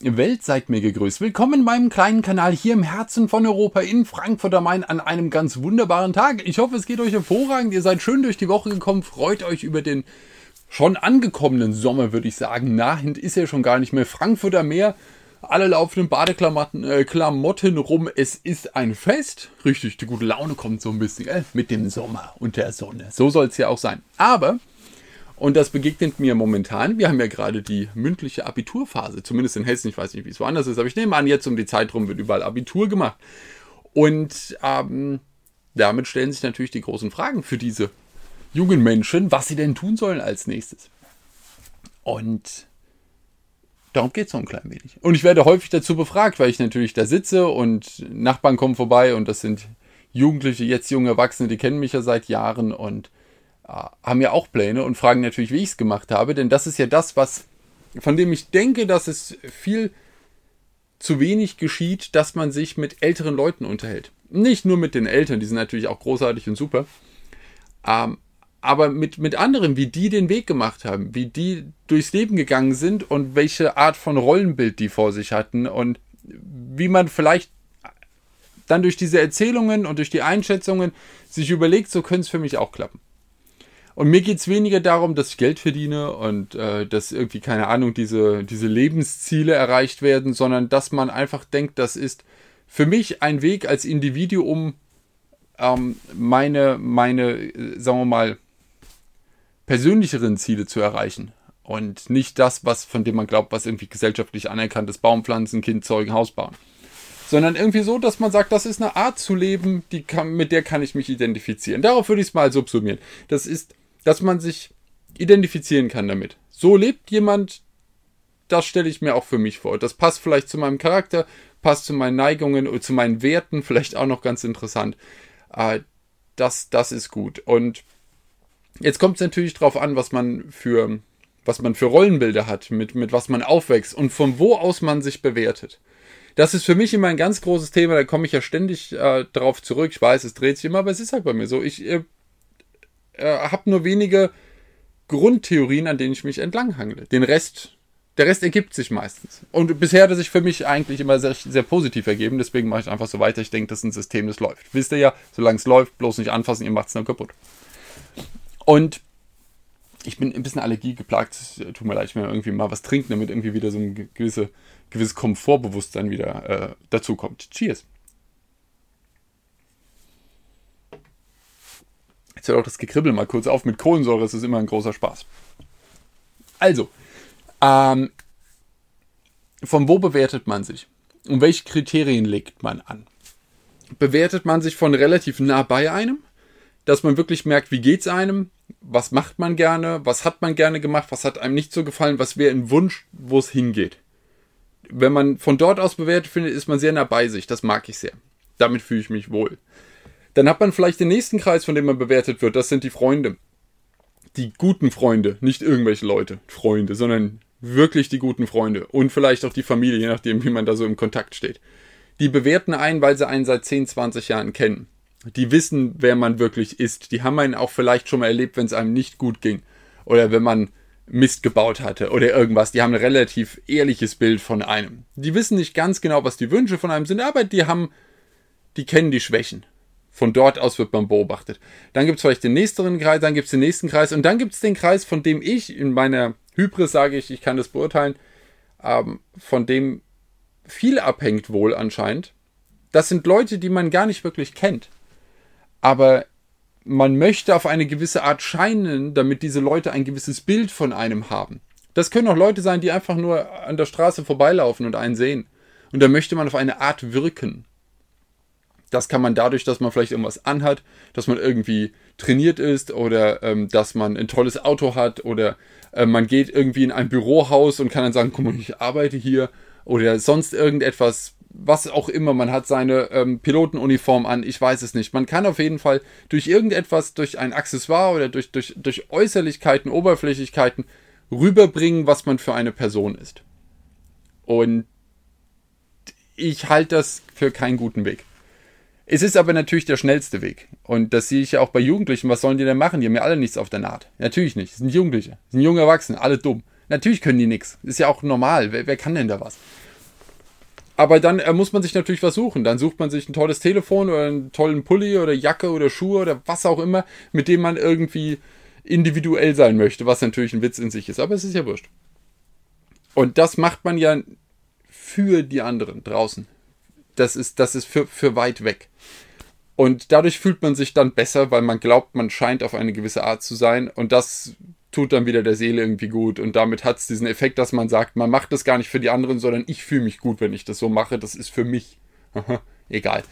Welt seid mir gegrüßt. Willkommen in meinem kleinen Kanal hier im Herzen von Europa in Frankfurt am Main an einem ganz wunderbaren Tag. Ich hoffe, es geht euch hervorragend. Ihr seid schön durch die Woche gekommen. Freut euch über den schon angekommenen Sommer, würde ich sagen. Nahend ist ja schon gar nicht mehr. Frankfurter Meer. Alle laufen in Badeklamotten äh, Klamotten rum. Es ist ein Fest. Richtig, die gute Laune kommt so ein bisschen äh, mit dem Sommer und der Sonne. So soll es ja auch sein. Aber und das begegnet mir momentan. Wir haben ja gerade die mündliche Abiturphase, zumindest in Hessen. Ich weiß nicht, wie es woanders ist, aber ich nehme an, jetzt um die Zeit rum wird überall Abitur gemacht. Und ähm, damit stellen sich natürlich die großen Fragen für diese jungen Menschen, was sie denn tun sollen als nächstes. Und darum geht es so ein klein wenig. Und ich werde häufig dazu befragt, weil ich natürlich da sitze und Nachbarn kommen vorbei und das sind Jugendliche, jetzt junge Erwachsene, die kennen mich ja seit Jahren und haben ja auch Pläne und fragen natürlich, wie ich es gemacht habe, denn das ist ja das, was von dem ich denke, dass es viel zu wenig geschieht, dass man sich mit älteren Leuten unterhält. Nicht nur mit den Eltern, die sind natürlich auch großartig und super, ähm, aber mit, mit anderen, wie die den Weg gemacht haben, wie die durchs Leben gegangen sind und welche Art von Rollenbild die vor sich hatten und wie man vielleicht dann durch diese Erzählungen und durch die Einschätzungen sich überlegt, so könnte es für mich auch klappen. Und mir geht es weniger darum, dass ich Geld verdiene und äh, dass irgendwie, keine Ahnung, diese, diese Lebensziele erreicht werden, sondern dass man einfach denkt, das ist für mich ein Weg als Individuum, ähm, meine, meine, äh, sagen wir mal, persönlicheren Ziele zu erreichen. Und nicht das, was, von dem man glaubt, was irgendwie gesellschaftlich anerkannt ist, Baumpflanzen, Kind zeugen, Haus bauen. Sondern irgendwie so, dass man sagt, das ist eine Art zu leben, die kann, mit der kann ich mich identifizieren. Darauf würde ich es mal subsumieren. Das ist dass man sich identifizieren kann damit. So lebt jemand, das stelle ich mir auch für mich vor. Das passt vielleicht zu meinem Charakter, passt zu meinen Neigungen oder zu meinen Werten, vielleicht auch noch ganz interessant. Äh, das, das ist gut. Und jetzt kommt es natürlich darauf an, was man für, was man für Rollenbilder hat, mit, mit was man aufwächst und von wo aus man sich bewertet. Das ist für mich immer ein ganz großes Thema, da komme ich ja ständig äh, darauf zurück. Ich weiß, es dreht sich immer, aber es ist halt bei mir so. Ich äh, äh, habe nur wenige Grundtheorien, an denen ich mich entlanghangle. Den Rest, der Rest ergibt sich meistens. Und bisher hat er sich für mich eigentlich immer sehr, sehr positiv ergeben. Deswegen mache ich einfach so weiter. Ich denke, das ist ein System, das läuft. Wisst ihr ja, solange es läuft, bloß nicht anfassen, ihr macht es dann kaputt. Und ich bin ein bisschen allergiegeplagt. Tut mir leid, ich will irgendwie mal was trinken, damit irgendwie wieder so ein gewisse, gewisses Komfortbewusstsein wieder äh, dazu kommt. Cheers. Jetzt hört auch das Gekribbel mal kurz auf. Mit Kohlensäure ist es immer ein großer Spaß. Also, ähm, von wo bewertet man sich? Und welche Kriterien legt man an? Bewertet man sich von relativ nah bei einem, dass man wirklich merkt, wie geht es einem, was macht man gerne, was hat man gerne gemacht, was hat einem nicht so gefallen, was wäre ein Wunsch, wo es hingeht. Wenn man von dort aus bewertet findet, ist man sehr nah bei sich. Das mag ich sehr. Damit fühle ich mich wohl. Dann hat man vielleicht den nächsten Kreis, von dem man bewertet wird. Das sind die Freunde. Die guten Freunde, nicht irgendwelche Leute, Freunde, sondern wirklich die guten Freunde. Und vielleicht auch die Familie, je nachdem, wie man da so im Kontakt steht. Die bewerten einen, weil sie einen seit 10, 20 Jahren kennen. Die wissen, wer man wirklich ist. Die haben einen auch vielleicht schon mal erlebt, wenn es einem nicht gut ging. Oder wenn man Mist gebaut hatte oder irgendwas. Die haben ein relativ ehrliches Bild von einem. Die wissen nicht ganz genau, was die Wünsche von einem sind, aber die haben, die kennen die Schwächen. Von dort aus wird man beobachtet. Dann gibt es vielleicht den nächsten Kreis, dann gibt es den nächsten Kreis und dann gibt es den Kreis, von dem ich in meiner Hybris sage ich, ich kann das beurteilen, ähm, von dem viel abhängt wohl anscheinend. Das sind Leute, die man gar nicht wirklich kennt. Aber man möchte auf eine gewisse Art scheinen, damit diese Leute ein gewisses Bild von einem haben. Das können auch Leute sein, die einfach nur an der Straße vorbeilaufen und einen sehen. Und da möchte man auf eine Art wirken. Das kann man dadurch, dass man vielleicht irgendwas anhat, dass man irgendwie trainiert ist oder ähm, dass man ein tolles Auto hat oder äh, man geht irgendwie in ein Bürohaus und kann dann sagen, guck mal, ich arbeite hier oder sonst irgendetwas, was auch immer. Man hat seine ähm, Pilotenuniform an, ich weiß es nicht. Man kann auf jeden Fall durch irgendetwas, durch ein Accessoire oder durch, durch, durch Äußerlichkeiten, Oberflächlichkeiten rüberbringen, was man für eine Person ist. Und ich halte das für keinen guten Weg. Es ist aber natürlich der schnellste Weg. Und das sehe ich ja auch bei Jugendlichen. Was sollen die denn machen? Die haben ja alle nichts auf der Naht. Natürlich nicht. Das sind Jugendliche. Das sind junge Erwachsene. Alle dumm. Natürlich können die nichts. Ist ja auch normal. Wer, wer kann denn da was? Aber dann äh, muss man sich natürlich was suchen. Dann sucht man sich ein tolles Telefon oder einen tollen Pulli oder Jacke oder Schuhe oder was auch immer, mit dem man irgendwie individuell sein möchte, was natürlich ein Witz in sich ist. Aber es ist ja wurscht. Und das macht man ja für die anderen draußen. Das ist, das ist für, für weit weg. Und dadurch fühlt man sich dann besser, weil man glaubt, man scheint auf eine gewisse Art zu sein. Und das tut dann wieder der Seele irgendwie gut. Und damit hat es diesen Effekt, dass man sagt, man macht das gar nicht für die anderen, sondern ich fühle mich gut, wenn ich das so mache. Das ist für mich. Egal.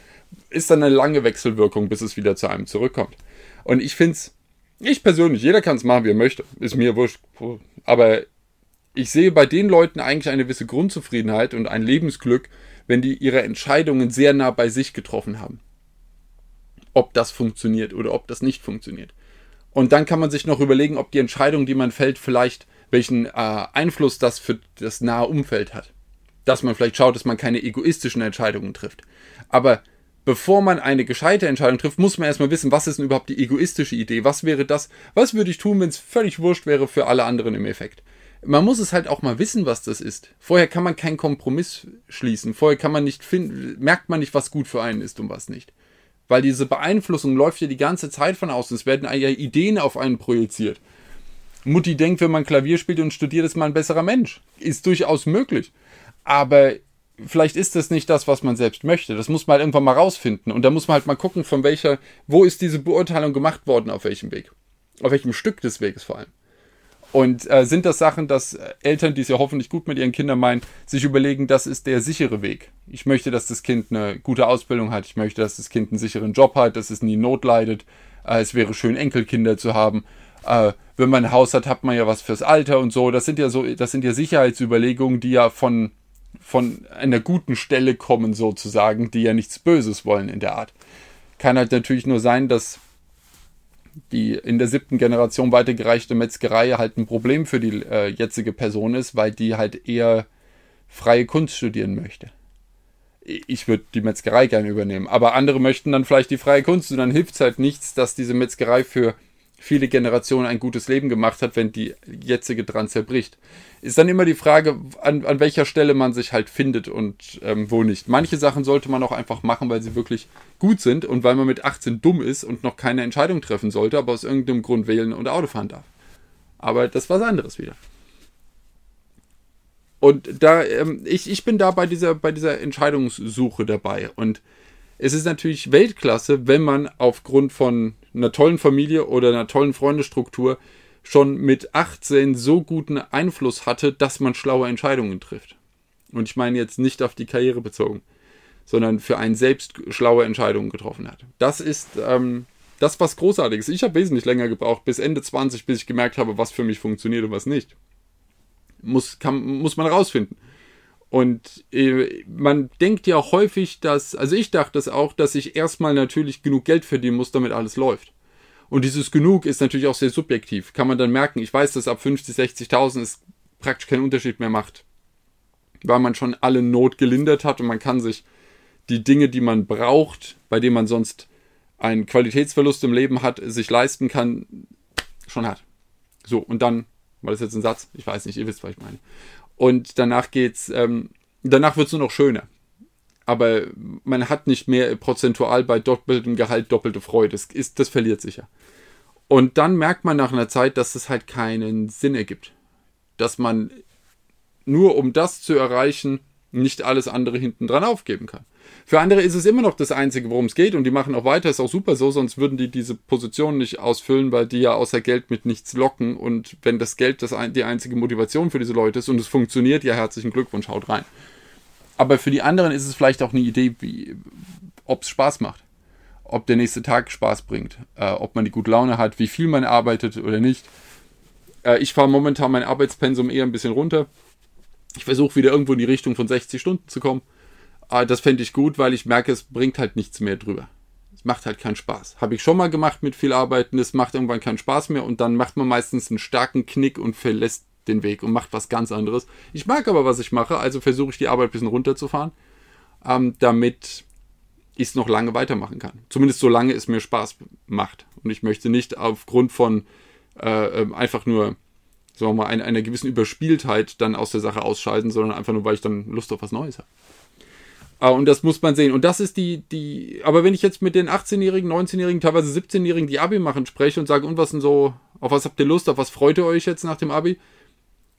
Ist dann eine lange Wechselwirkung, bis es wieder zu einem zurückkommt. Und ich finde es, ich persönlich, jeder kann es machen, wie er möchte. Ist mir wurscht. Aber ich sehe bei den Leuten eigentlich eine gewisse Grundzufriedenheit und ein Lebensglück, wenn die ihre Entscheidungen sehr nah bei sich getroffen haben. Ob das funktioniert oder ob das nicht funktioniert. Und dann kann man sich noch überlegen, ob die Entscheidung, die man fällt, vielleicht welchen äh, Einfluss das für das nahe Umfeld hat. Dass man vielleicht schaut, dass man keine egoistischen Entscheidungen trifft. Aber bevor man eine gescheite Entscheidung trifft, muss man erstmal wissen, was ist denn überhaupt die egoistische Idee? Was wäre das? Was würde ich tun, wenn es völlig wurscht wäre für alle anderen im Effekt? Man muss es halt auch mal wissen, was das ist. Vorher kann man keinen Kompromiss schließen. Vorher kann man nicht finden, merkt man nicht, was gut für einen ist und was nicht. Weil diese Beeinflussung läuft ja die ganze Zeit von außen. Es werden ja Ideen auf einen projiziert. Mutti denkt, wenn man Klavier spielt und studiert, ist man ein besserer Mensch. Ist durchaus möglich. Aber vielleicht ist das nicht das, was man selbst möchte. Das muss man halt irgendwann mal rausfinden. Und da muss man halt mal gucken, von welcher, wo ist diese Beurteilung gemacht worden, auf welchem Weg. Auf welchem Stück des Weges vor allem. Und äh, sind das Sachen, dass Eltern, die es ja hoffentlich gut mit ihren Kindern meinen, sich überlegen, das ist der sichere Weg. Ich möchte, dass das Kind eine gute Ausbildung hat. Ich möchte, dass das Kind einen sicheren Job hat, dass es nie Not leidet. Äh, es wäre schön, Enkelkinder zu haben. Äh, wenn man ein Haus hat, hat man ja was fürs Alter und so. Das sind ja so, das sind ja Sicherheitsüberlegungen, die ja von, von einer guten Stelle kommen, sozusagen, die ja nichts Böses wollen in der Art. Kann halt natürlich nur sein, dass die in der siebten Generation weitergereichte Metzgerei halt ein Problem für die äh, jetzige Person ist, weil die halt eher freie Kunst studieren möchte. Ich würde die Metzgerei gerne übernehmen, aber andere möchten dann vielleicht die freie Kunst und dann hilft es halt nichts, dass diese Metzgerei für viele Generationen ein gutes Leben gemacht hat, wenn die jetzige dran zerbricht. Ist dann immer die Frage, an, an welcher Stelle man sich halt findet und ähm, wo nicht. Manche Sachen sollte man auch einfach machen, weil sie wirklich gut sind und weil man mit 18 dumm ist und noch keine Entscheidung treffen sollte, aber aus irgendeinem Grund wählen und Auto fahren darf. Aber das war was anderes wieder. Und da, ähm, ich, ich bin da bei dieser, bei dieser Entscheidungssuche dabei. Und es ist natürlich Weltklasse, wenn man aufgrund von einer tollen Familie oder einer tollen Freundestruktur schon mit 18 so guten Einfluss hatte, dass man schlaue Entscheidungen trifft. Und ich meine jetzt nicht auf die Karriere bezogen, sondern für einen selbst schlaue Entscheidungen getroffen hat. Das ist ähm, das was Großartiges. Ich habe wesentlich länger gebraucht, bis Ende 20, bis ich gemerkt habe, was für mich funktioniert und was nicht. Muss, kann, muss man rausfinden. Und äh, man denkt ja häufig, dass, also ich dachte das auch, dass ich erstmal natürlich genug Geld verdienen muss, damit alles läuft. Und dieses genug ist natürlich auch sehr subjektiv. Kann man dann merken, ich weiß, dass ab 50, 60.000 es praktisch keinen Unterschied mehr macht. Weil man schon alle Not gelindert hat und man kann sich die Dinge, die man braucht, bei denen man sonst einen Qualitätsverlust im Leben hat, sich leisten kann, schon hat. So, und dann, war das jetzt ein Satz? Ich weiß nicht, ihr wisst, was ich meine. Und danach geht's, ähm, danach wird's nur noch schöner. Aber man hat nicht mehr prozentual bei doppeltem Gehalt doppelte Freude. Das, ist, das verliert sich ja. Und dann merkt man nach einer Zeit, dass es halt keinen Sinn ergibt. Dass man nur um das zu erreichen, nicht alles andere hinten dran aufgeben kann. Für andere ist es immer noch das Einzige, worum es geht und die machen auch weiter, ist auch super so, sonst würden die diese Position nicht ausfüllen, weil die ja außer Geld mit nichts locken und wenn das Geld das die einzige Motivation für diese Leute ist und es funktioniert, ja herzlichen Glückwunsch, haut rein. Aber für die anderen ist es vielleicht auch eine Idee, ob es Spaß macht, ob der nächste Tag Spaß bringt, äh, ob man die gute Laune hat, wie viel man arbeitet oder nicht. Äh, ich fahre momentan mein Arbeitspensum eher ein bisschen runter. Ich versuche wieder irgendwo in die Richtung von 60 Stunden zu kommen. Aber ah, das fände ich gut, weil ich merke, es bringt halt nichts mehr drüber. Es macht halt keinen Spaß. Habe ich schon mal gemacht mit viel Arbeiten, es macht irgendwann keinen Spaß mehr und dann macht man meistens einen starken Knick und verlässt den Weg und macht was ganz anderes. Ich mag aber, was ich mache, also versuche ich die Arbeit ein bisschen runterzufahren, ähm, damit ich es noch lange weitermachen kann. Zumindest solange es mir Spaß macht. Und ich möchte nicht aufgrund von äh, ähm, einfach nur, sagen wir mal, einer, einer gewissen Überspieltheit dann aus der Sache ausscheiden, sondern einfach nur, weil ich dann Lust auf was Neues habe. Ah, und das muss man sehen. Und das ist die, die, aber wenn ich jetzt mit den 18-Jährigen, 19-Jährigen, teilweise 17-Jährigen, die Abi machen, spreche und sage, und was denn so, auf was habt ihr Lust, auf was freut ihr euch jetzt nach dem Abi?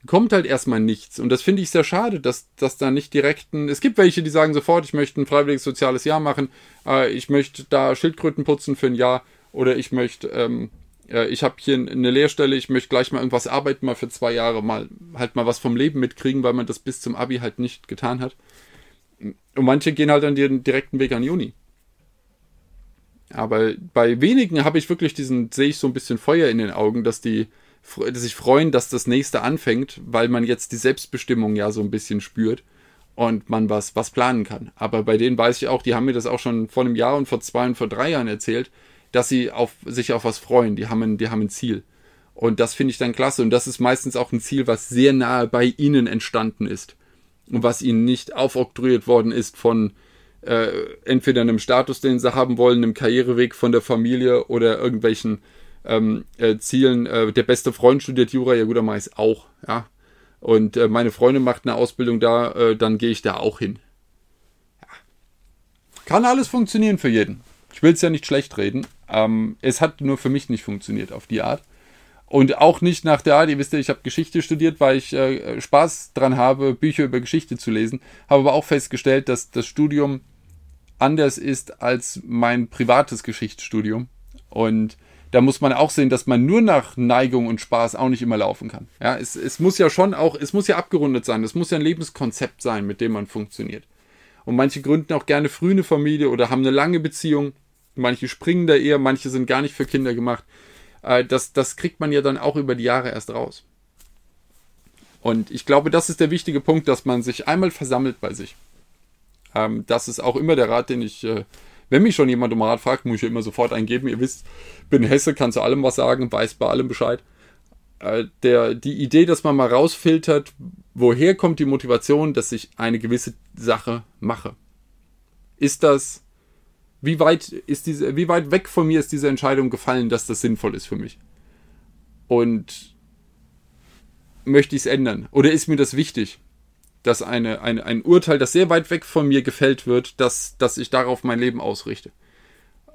Kommt halt erstmal nichts. Und das finde ich sehr schade, dass, dass da nicht direkt es gibt welche, die sagen sofort, ich möchte ein freiwilliges soziales Jahr machen, äh, ich möchte da Schildkröten putzen für ein Jahr oder ich möchte, ähm, äh, ich habe hier eine Lehrstelle, ich möchte gleich mal irgendwas arbeiten, mal für zwei Jahre, mal halt mal was vom Leben mitkriegen, weil man das bis zum Abi halt nicht getan hat. Und manche gehen halt dann den direkten Weg an Juni. Aber bei wenigen habe ich wirklich diesen, sehe ich so ein bisschen Feuer in den Augen, dass die sich freuen, dass das nächste anfängt, weil man jetzt die Selbstbestimmung ja so ein bisschen spürt und man was, was planen kann. Aber bei denen weiß ich auch, die haben mir das auch schon vor einem Jahr und vor zwei und vor drei Jahren erzählt, dass sie auf, sich auf was freuen. Die haben ein, die haben ein Ziel. Und das finde ich dann klasse. Und das ist meistens auch ein Ziel, was sehr nahe bei ihnen entstanden ist was ihnen nicht aufoktroyiert worden ist von äh, entweder einem Status, den sie haben wollen, einem Karriereweg von der Familie oder irgendwelchen ähm, äh, Zielen. Äh, der beste Freund studiert Jura, ja gut, mache ich auch, ja. Und äh, meine Freundin macht eine Ausbildung da, äh, dann gehe ich da auch hin. Ja. Kann alles funktionieren für jeden. Ich will es ja nicht schlecht reden. Ähm, es hat nur für mich nicht funktioniert auf die Art. Und auch nicht nach der Art, ihr wisst ja, ich habe Geschichte studiert, weil ich äh, Spaß dran habe, Bücher über Geschichte zu lesen. Habe aber auch festgestellt, dass das Studium anders ist als mein privates Geschichtsstudium. Und da muss man auch sehen, dass man nur nach Neigung und Spaß auch nicht immer laufen kann. Ja, es, es muss ja schon auch, es muss ja abgerundet sein. Es muss ja ein Lebenskonzept sein, mit dem man funktioniert. Und manche gründen auch gerne früh eine Familie oder haben eine lange Beziehung. Manche springen da eher, manche sind gar nicht für Kinder gemacht äh, das, das kriegt man ja dann auch über die Jahre erst raus. Und ich glaube, das ist der wichtige Punkt, dass man sich einmal versammelt bei sich. Ähm, das ist auch immer der Rat, den ich, äh, wenn mich schon jemand um Rat fragt, muss ich immer sofort eingeben. Ihr wisst, bin Hesse, kann zu allem was sagen, weiß bei allem Bescheid. Äh, der, die Idee, dass man mal rausfiltert, woher kommt die Motivation, dass ich eine gewisse Sache mache. Ist das wie weit ist diese, wie weit weg von mir ist diese Entscheidung gefallen, dass das sinnvoll ist für mich? Und möchte ich es ändern? Oder ist mir das wichtig, dass eine, eine, ein Urteil, das sehr weit weg von mir gefällt wird, dass, dass ich darauf mein Leben ausrichte?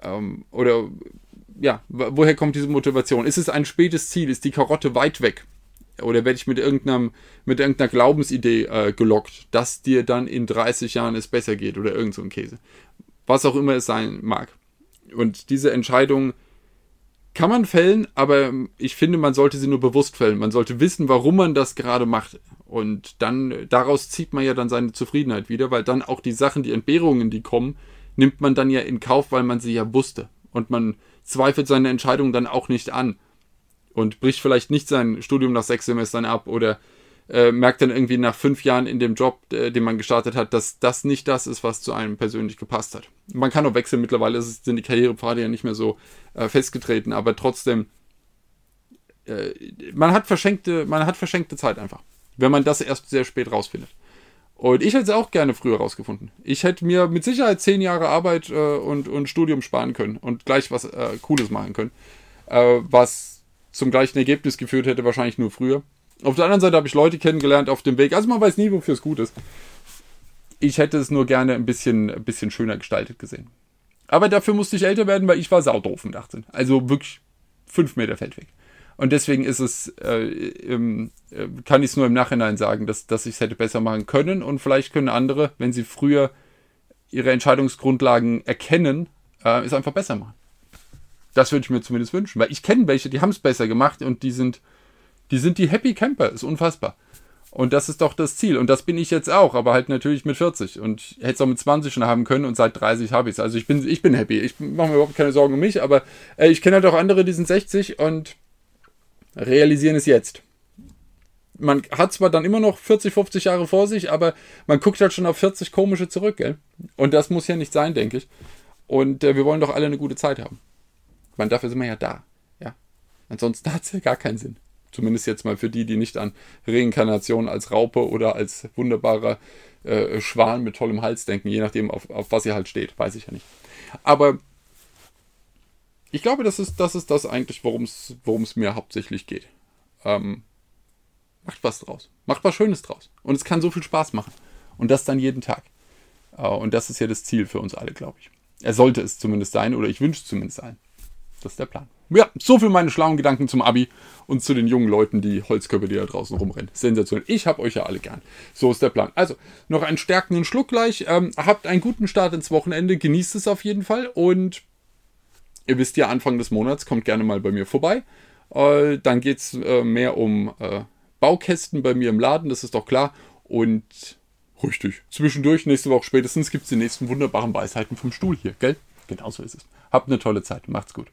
Ähm, oder ja, woher kommt diese Motivation? Ist es ein spätes Ziel? Ist die Karotte weit weg? Oder werde ich mit, irgendeinem, mit irgendeiner Glaubensidee äh, gelockt, dass dir dann in 30 Jahren es besser geht oder irgend so ein Käse? Was auch immer es sein mag. Und diese Entscheidung kann man fällen, aber ich finde, man sollte sie nur bewusst fällen. Man sollte wissen, warum man das gerade macht. Und dann, daraus zieht man ja dann seine Zufriedenheit wieder, weil dann auch die Sachen, die Entbehrungen, die kommen, nimmt man dann ja in Kauf, weil man sie ja wusste. Und man zweifelt seine Entscheidung dann auch nicht an. Und bricht vielleicht nicht sein Studium nach sechs Semestern ab oder äh, merkt dann irgendwie nach fünf Jahren in dem Job, äh, den man gestartet hat, dass das nicht das ist, was zu einem persönlich gepasst hat. Man kann auch wechseln, mittlerweile sind die Karrierepfade ja nicht mehr so äh, festgetreten, aber trotzdem, äh, man hat verschenkte, man hat verschenkte Zeit einfach, wenn man das erst sehr spät rausfindet. Und ich hätte es auch gerne früher rausgefunden. Ich hätte mir mit Sicherheit zehn Jahre Arbeit äh, und, und Studium sparen können und gleich was äh, Cooles machen können, was zum gleichen Ergebnis geführt hätte, wahrscheinlich nur früher. Auf der anderen Seite habe ich Leute kennengelernt auf dem Weg. Also man weiß nie, wofür es gut ist. Ich hätte es nur gerne ein bisschen, ein bisschen schöner gestaltet gesehen. Aber dafür musste ich älter werden, weil ich war saudoof mit 18. Also wirklich fünf Meter Feldweg. Und deswegen ist es, äh, äh, kann ich es nur im Nachhinein sagen, dass, dass ich es hätte besser machen können. Und vielleicht können andere, wenn sie früher ihre Entscheidungsgrundlagen erkennen, äh, es einfach besser machen. Das würde ich mir zumindest wünschen. Weil ich kenne welche, die haben es besser gemacht und die sind die sind die Happy Camper, ist unfassbar. Und das ist doch das Ziel. Und das bin ich jetzt auch, aber halt natürlich mit 40. Und ich hätte es auch mit 20 schon haben können und seit 30 habe ich es. Also ich bin, ich bin happy. Ich mache mir überhaupt keine Sorgen um mich, aber äh, ich kenne halt auch andere, die sind 60 und realisieren es jetzt. Man hat zwar dann immer noch 40, 50 Jahre vor sich, aber man guckt halt schon auf 40 komische zurück, gell? Und das muss ja nicht sein, denke ich. Und äh, wir wollen doch alle eine gute Zeit haben. Man, dafür sind wir ja da. Ja. Ansonsten hat es ja gar keinen Sinn. Zumindest jetzt mal für die, die nicht an Reinkarnation als Raupe oder als wunderbarer äh, Schwan mit tollem Hals denken, je nachdem, auf, auf was ihr halt steht. Weiß ich ja nicht. Aber ich glaube, das ist das, ist das eigentlich, worum es mir hauptsächlich geht. Ähm, macht was draus. Macht was Schönes draus. Und es kann so viel Spaß machen. Und das dann jeden Tag. Äh, und das ist ja das Ziel für uns alle, glaube ich. Er sollte es zumindest sein, oder ich wünsche es zumindest sein. Das ist der Plan. Ja, so viel meine schlauen Gedanken zum Abi und zu den jungen Leuten, die Holzkörper, die da draußen rumrennen. Sensationell. Ich habe euch ja alle gern. So ist der Plan. Also, noch einen stärkenden Schluck gleich. Ähm, habt einen guten Start ins Wochenende. Genießt es auf jeden Fall. Und ihr wisst ja, Anfang des Monats kommt gerne mal bei mir vorbei. Äh, dann geht es äh, mehr um äh, Baukästen bei mir im Laden, das ist doch klar. Und richtig, zwischendurch, nächste Woche spätestens, gibt es die nächsten wunderbaren Weisheiten vom Stuhl hier, gell? Genauso ist es. Habt eine tolle Zeit. Macht's gut.